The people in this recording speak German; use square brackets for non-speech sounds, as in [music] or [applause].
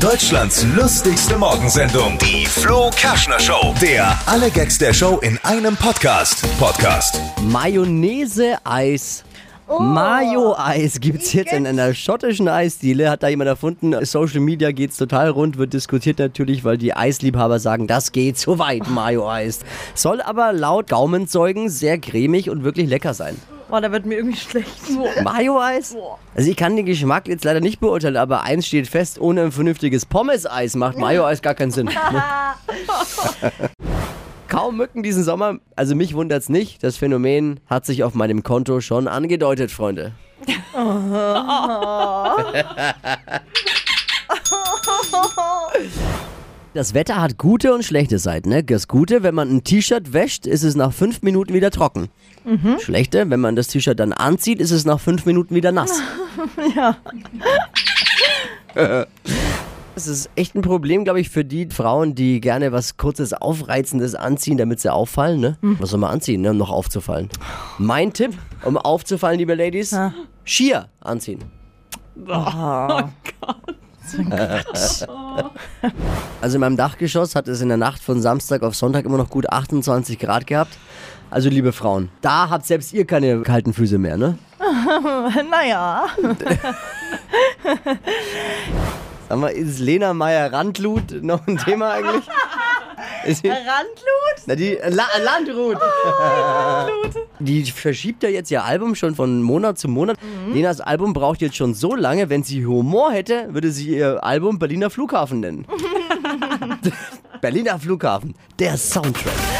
Deutschlands lustigste Morgensendung, die Flo Kerschner Show. Der alle Gags der Show in einem Podcast. Podcast. Mayonnaise-Eis. Mayo-Eis gibt's jetzt in einer schottischen Eisdiele. Hat da jemand erfunden. Social Media geht's total rund, wird diskutiert natürlich, weil die Eisliebhaber sagen, das geht zu weit, Mayo-Eis. Soll aber laut Gaumenzeugen sehr cremig und wirklich lecker sein. Boah, da wird mir irgendwie schlecht. Mayo-Eis? Also ich kann den Geschmack jetzt leider nicht beurteilen, aber eins steht fest, ohne ein vernünftiges Pommes-Eis macht Mayo-Eis gar keinen Sinn. [laughs] Kaum Mücken diesen Sommer, also mich wundert's nicht. Das Phänomen hat sich auf meinem Konto schon angedeutet, Freunde. [laughs] [laughs] Das Wetter hat gute und schlechte Seiten. Ne? Das Gute, wenn man ein T-Shirt wäscht, ist es nach fünf Minuten wieder trocken. Schlechte, wenn man das T-Shirt dann anzieht, ist es nach fünf Minuten wieder nass. [laughs] Ja. [laughs] Das ist echt ein Problem, glaube ich, für die Frauen, die gerne was Kurzes, Aufreizendes anziehen, damit sie auffallen. Ne? Was soll man anziehen, ne, um noch aufzufallen? Mein Tipp, um aufzufallen, liebe Ladies, Skier anziehen. [laughs] [laughs] Also in meinem Dachgeschoss hat es in der Nacht von Samstag auf Sonntag immer noch gut 28 Grad gehabt. Also liebe Frauen, da habt selbst ihr keine kalten Füße mehr, ne? [laughs] Naja. Sag mal, ist Lena Meyer-Randlut noch ein Thema eigentlich? [laughs] Randlut? Na, die La Landrut. Die verschiebt ja jetzt ihr Album schon von Monat zu Monat. Lenas Album braucht jetzt schon so lange, wenn sie Humor hätte, würde sie ihr Album Berliner Flughafen nennen. [laughs] Berliner Flughafen, der Soundtrack.